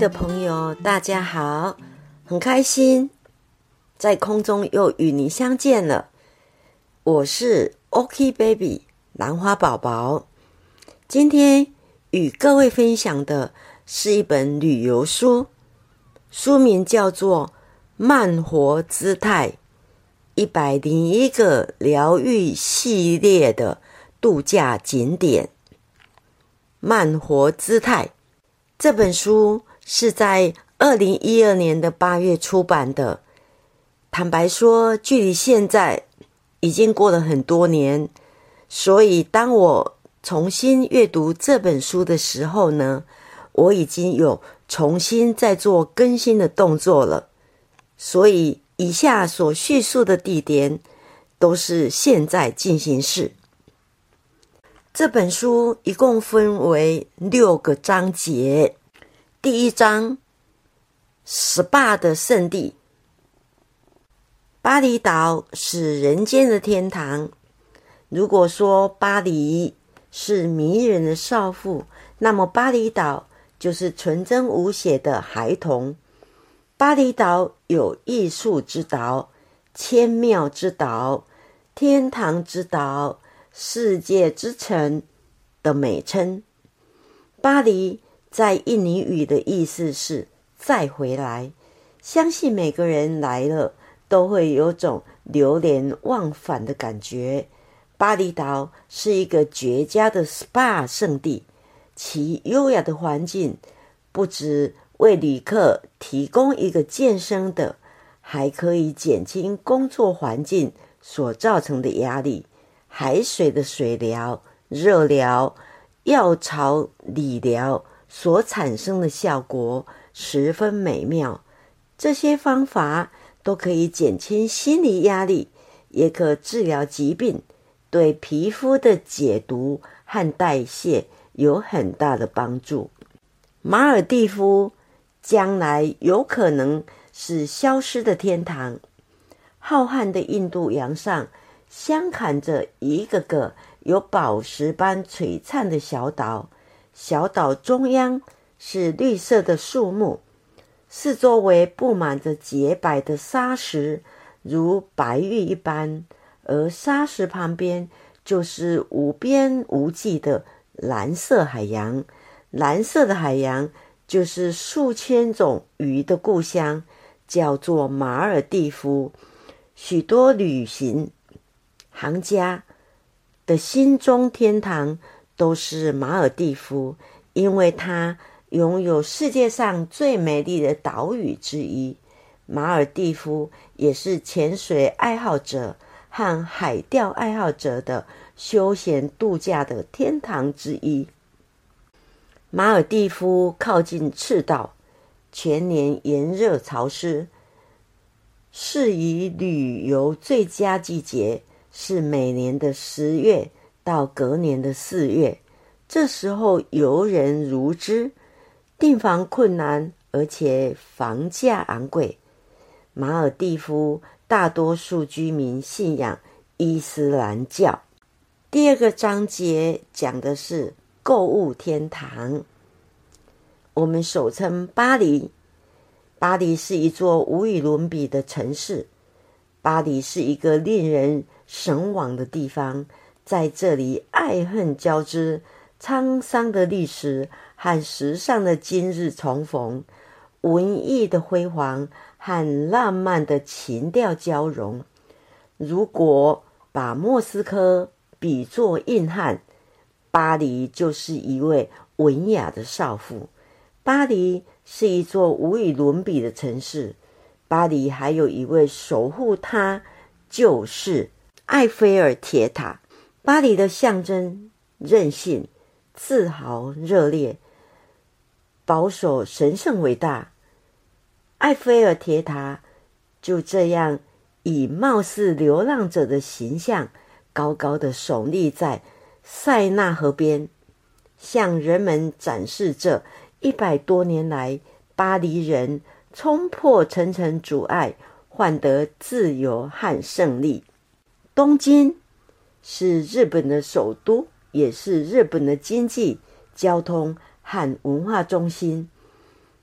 的朋友，大家好，很开心在空中又与你相见了。我是 OK Baby 兰花宝宝，今天与各位分享的是一本旅游书，书名叫做《慢活姿态：一百零一个疗愈系列的度假景点》。慢活姿态这本书。是在二零一二年的八月出版的。坦白说，距离现在已经过了很多年，所以当我重新阅读这本书的时候呢，我已经有重新在做更新的动作了。所以以下所叙述的地点都是现在进行式。这本书一共分为六个章节。第一章，SPA 的圣地。巴厘岛是人间的天堂。如果说巴黎是迷人的少妇，那么巴厘岛就是纯真无邪的孩童。巴厘岛有艺术之岛、千妙之岛、天堂之岛、世界之城的美称。巴黎。在印尼语的意思是“再回来”，相信每个人来了都会有种流连忘返的感觉。巴厘岛是一个绝佳的 SPA 圣地，其优雅的环境不止为旅客提供一个健身的，还可以减轻工作环境所造成的压力。海水的水疗、热疗、药草理疗。所产生的效果十分美妙，这些方法都可以减轻心理压力，也可治疗疾病，对皮肤的解毒和代谢有很大的帮助。马尔蒂夫将来有可能是消失的天堂，浩瀚的印度洋上相砍着一个个有宝石般璀璨的小岛。小岛中央是绿色的树木，四周围布满着洁白的沙石，如白玉一般。而沙石旁边就是无边无际的蓝色海洋，蓝色的海洋就是数千种鱼的故乡，叫做马尔蒂夫。许多旅行行家的心中天堂。都是马尔蒂夫，因为它拥有世界上最美丽的岛屿之一。马尔蒂夫也是潜水爱好者和海钓爱好者的休闲度假的天堂之一。马尔蒂夫靠近赤道，全年炎热潮湿，适宜旅游最佳季节是每年的十月。到隔年的四月，这时候游人如织，订房困难，而且房价昂贵。马尔蒂夫大多数居民信仰伊斯兰教。第二个章节讲的是购物天堂。我们首称巴黎。巴黎是一座无与伦比的城市。巴黎是一个令人神往的地方。在这里，爱恨交织，沧桑的历史和时尚的今日重逢，文艺的辉煌和浪漫的情调交融。如果把莫斯科比作硬汉，巴黎就是一位文雅的少妇。巴黎是一座无与伦比的城市。巴黎还有一位守护它，就是埃菲尔铁塔。巴黎的象征任性、自豪、热烈、保守、神圣、伟大。埃菲尔铁塔就这样以貌似流浪者的形象，高高的耸立在塞纳河边，向人们展示这一百多年来巴黎人冲破层层阻碍，换得自由和胜利。东京。是日本的首都，也是日本的经济、交通和文化中心。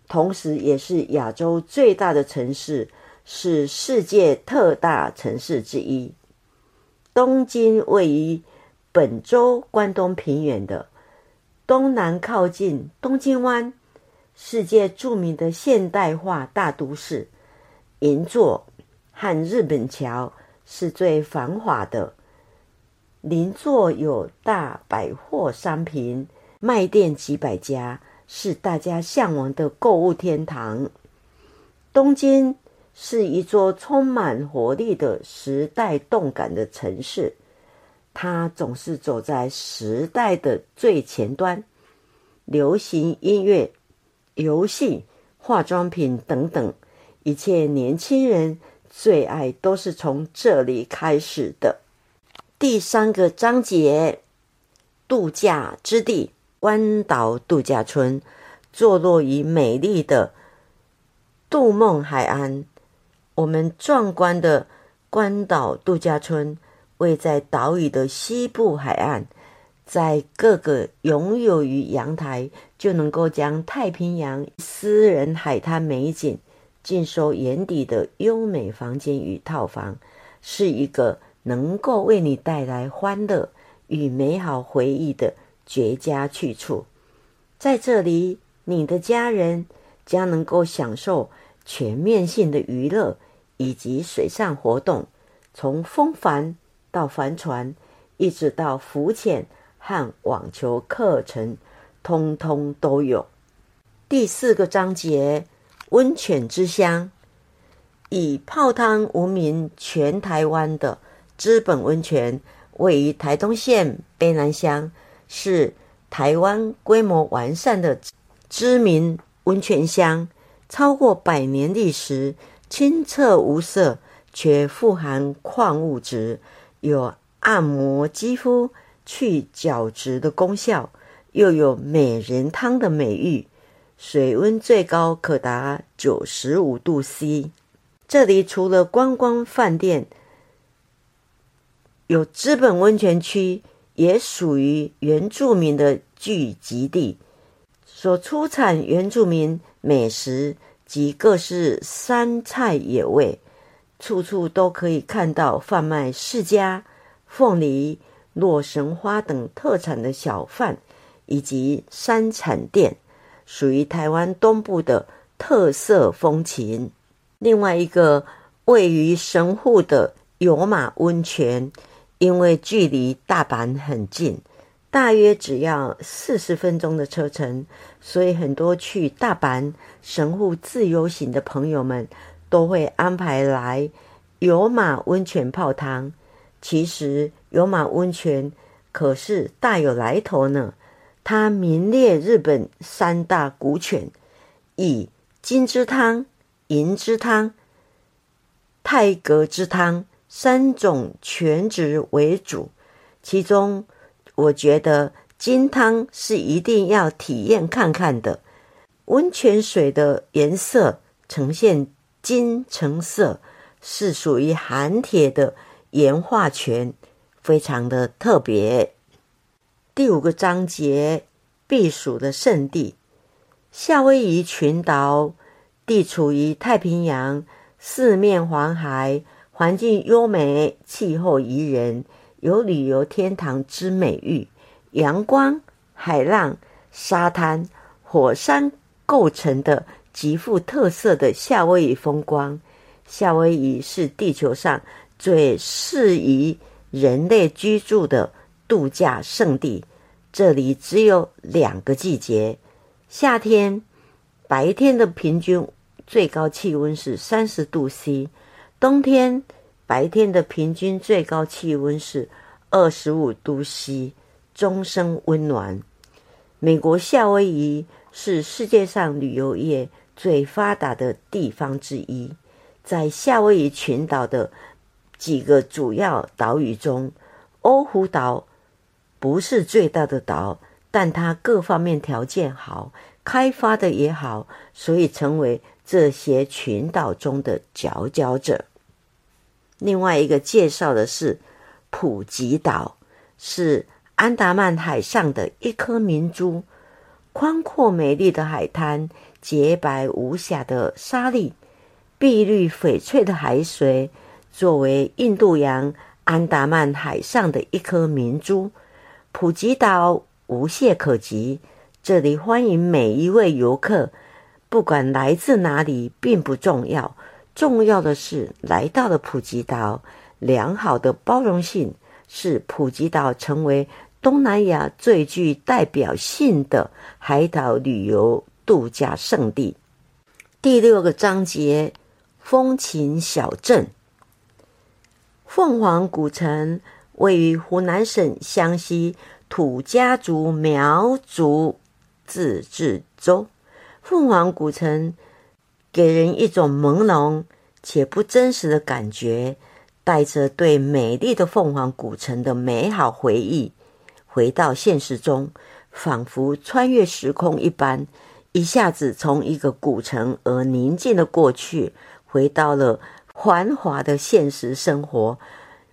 同时也是亚洲最大的城市，是世界特大城市之一。东京位于本州关东平原的东南，靠近东京湾，世界著名的现代化大都市。银座和日本桥是最繁华的。邻座有大百货商品卖店几百家，是大家向往的购物天堂。东京是一座充满活力的时代动感的城市，它总是走在时代的最前端。流行音乐、游戏、化妆品等等，一切年轻人最爱都是从这里开始的。第三个章节，度假之地关岛度假村，坐落于美丽的杜梦海岸。我们壮观的关岛度假村位在岛屿的西部海岸，在各个拥有于阳台就能够将太平洋私人海滩美景尽收眼底的优美房间与套房，是一个。能够为你带来欢乐与美好回忆的绝佳去处，在这里，你的家人将能够享受全面性的娱乐以及水上活动，从风帆到帆船，一直到浮潜和网球课程，通通都有。第四个章节：温泉之乡，以泡汤闻名全台湾的。知本温泉位于台东县卑南乡，是台湾规模完善的知名温泉乡，超过百年历史，清澈无色，却富含矿物质，有按摩肌肤、去角质的功效，又有美人汤的美誉，水温最高可达九十五度 C。这里除了观光饭店。有资本温泉区，也属于原住民的聚集地，所出产原住民美食及各式山菜野味，处处都可以看到贩卖释迦、凤梨、洛神花等特产的小贩，以及山产店，属于台湾东部的特色风情。另外一个位于神户的有马温泉。因为距离大阪很近，大约只要四十分钟的车程，所以很多去大阪神户自由行的朋友们都会安排来有马温泉泡汤。其实有马温泉可是大有来头呢，它名列日本三大古泉，以金之汤、银之汤、太阁之汤。三种全职为主，其中我觉得金汤是一定要体验看看的。温泉水的颜色呈现金橙色，是属于含铁的盐化泉，非常的特别。第五个章节，避暑的圣地——夏威夷群岛，地处于太平洋，四面环海。环境优美，气候宜人，有旅游天堂之美誉。阳光、海浪、沙滩、火山构成的极富特色的夏威夷风光。夏威夷是地球上最适宜人类居住的度假胜地。这里只有两个季节：夏天，白天的平均最高气温是三十度 C。冬天白天的平均最高气温是二十五度 C，终生温暖。美国夏威夷是世界上旅游业最发达的地方之一。在夏威夷群岛的几个主要岛屿中，欧胡岛不是最大的岛，但它各方面条件好，开发的也好，所以成为这些群岛中的佼佼者。另外一个介绍的是普吉岛，是安达曼海上的一颗明珠，宽阔美丽的海滩洁白无瑕的沙粒，碧绿翡翠的海水，作为印度洋安达曼海上的一颗明珠，普吉岛无懈可击。这里欢迎每一位游客，不管来自哪里，并不重要。重要的是来到了普吉岛，良好的包容性使普吉岛成为东南亚最具代表性的海岛旅游度假胜地。第六个章节：风情小镇。凤凰古城位于湖南省湘西土家族苗族自治州。凤凰古城。给人一种朦胧且不真实的感觉，带着对美丽的凤凰古城的美好回忆，回到现实中，仿佛穿越时空一般，一下子从一个古城而宁静的过去，回到了繁华的现实生活。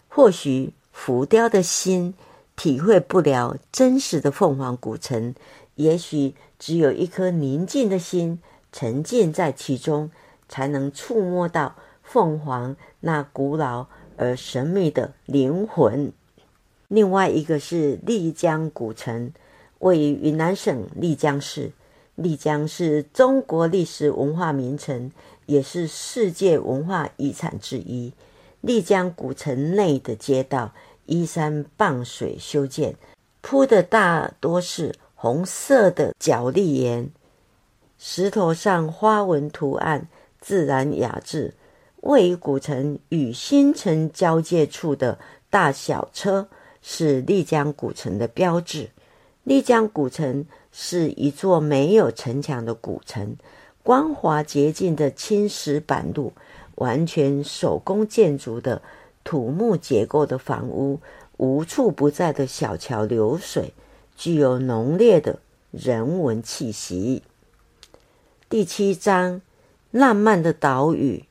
或许浮雕的心体会不了真实的凤凰古城，也许只有一颗宁静的心。沉浸在其中，才能触摸到凤凰那古老而神秘的灵魂。另外一个是丽江古城，位于云南省丽江市。丽江是中国历史文化名城，也是世界文化遗产之一。丽江古城内的街道依山傍水修建，铺的大多是红色的角砾岩。石头上花纹图案自然雅致。位于古城与新城交界处的大小车是丽江古城的标志。丽江古城是一座没有城墙的古城，光滑洁净的青石板路，完全手工建筑的土木结构的房屋，无处不在的小桥流水，具有浓烈的人文气息。第七章，浪漫的岛屿，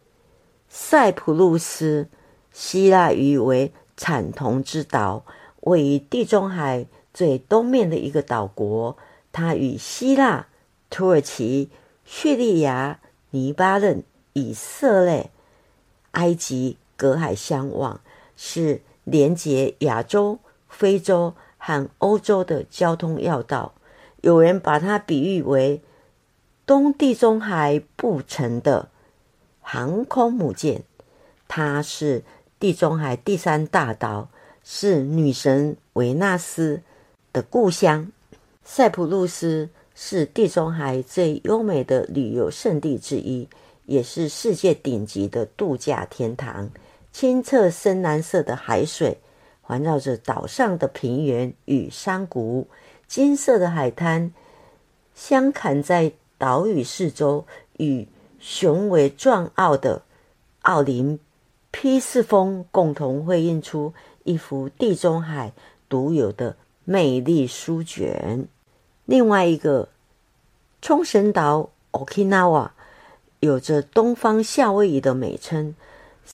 塞浦路斯，希腊语为产铜之岛，位于地中海最东面的一个岛国。它与希腊、土耳其、叙利亚、黎巴嫩、以色列、埃及隔海相望，是连接亚洲、非洲和欧洲的交通要道。有人把它比喻为。东地中海不成的航空母舰，它是地中海第三大岛，是女神维纳斯的故乡。塞浦路斯是地中海最优美的旅游胜地之一，也是世界顶级的度假天堂。清澈深蓝色的海水环绕着岛上的平原与山谷，金色的海滩相砍在。岛屿四周与雄伟壮傲的奥林匹斯峰共同绘印出一幅地中海独有的魅力书卷。另外一个冲绳岛 Okinawa 有着“东方夏威夷”的美称，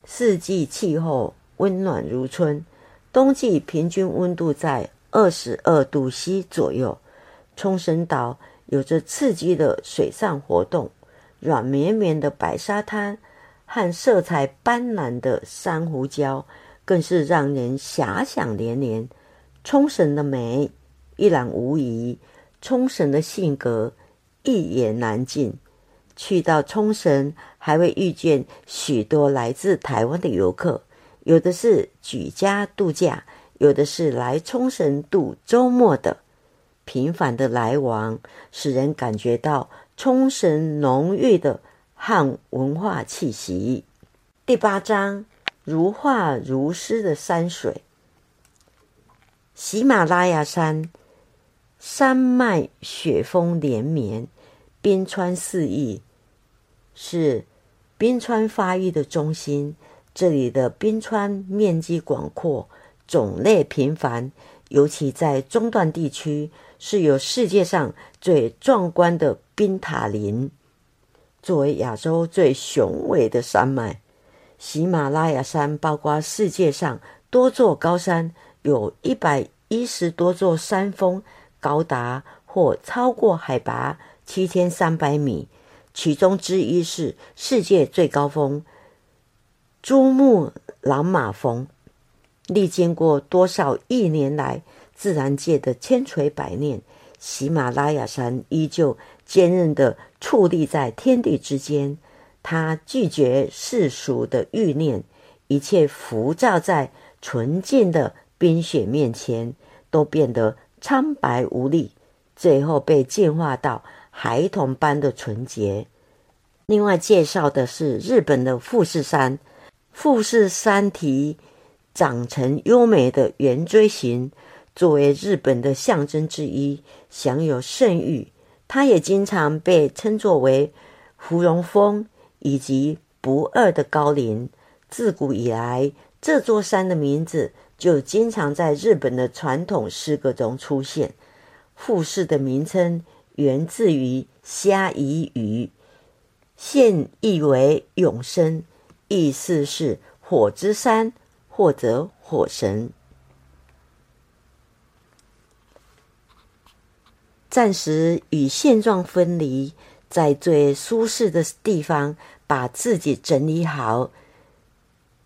四季气候温暖如春，冬季平均温度在二十二度 C 左右。冲绳岛。有着刺激的水上活动，软绵绵的白沙滩和色彩斑斓的珊瑚礁，更是让人遐想连连。冲绳的美一览无遗，冲绳的性格一言难尽。去到冲绳，还会遇见许多来自台湾的游客，有的是举家度假，有的是来冲绳度周末的。频繁的来往，使人感觉到冲绳浓郁的汉文化气息。第八章，如画如诗的山水。喜马拉雅山山脉雪峰连绵，冰川四溢，是冰川发育的中心。这里的冰川面积广阔，种类频繁，尤其在中段地区。是有世界上最壮观的冰塔林。作为亚洲最雄伟的山脉，喜马拉雅山包括世界上多座高山，有一百一十多座山峰，高达或超过海拔七千三百米。其中之一是世界最高峰——珠穆朗玛峰。历经过多少亿年来自然界的千锤百炼，喜马拉雅山依旧坚韧地矗立在天地之间。它拒绝世俗的欲念，一切浮躁在纯净的冰雪面前都变得苍白无力，最后被净化到孩童般的纯洁。另外介绍的是日本的富士山，富士山体。长成优美的圆锥形，作为日本的象征之一，享有盛誉。它也经常被称作为“芙蓉峰”以及“不二的高林”。自古以来，这座山的名字就经常在日本的传统诗歌中出现。富士的名称源自于虾夷语，现译为永生，意思是火之山。或者火神，暂时与现状分离，在最舒适的地方把自己整理好，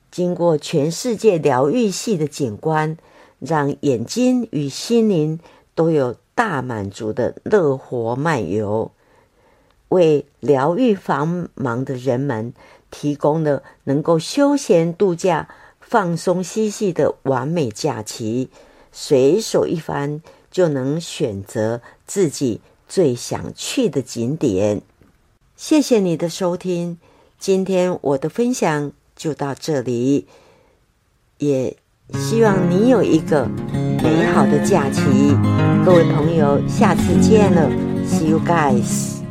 经过全世界疗愈系的景观，让眼睛与心灵都有大满足的乐活漫游，为疗愈繁忙的人们提供了能够休闲度假。放松嬉戏的完美假期，随手一翻就能选择自己最想去的景点。谢谢你的收听，今天我的分享就到这里，也希望你有一个美好的假期。各位朋友，下次见了，See you guys。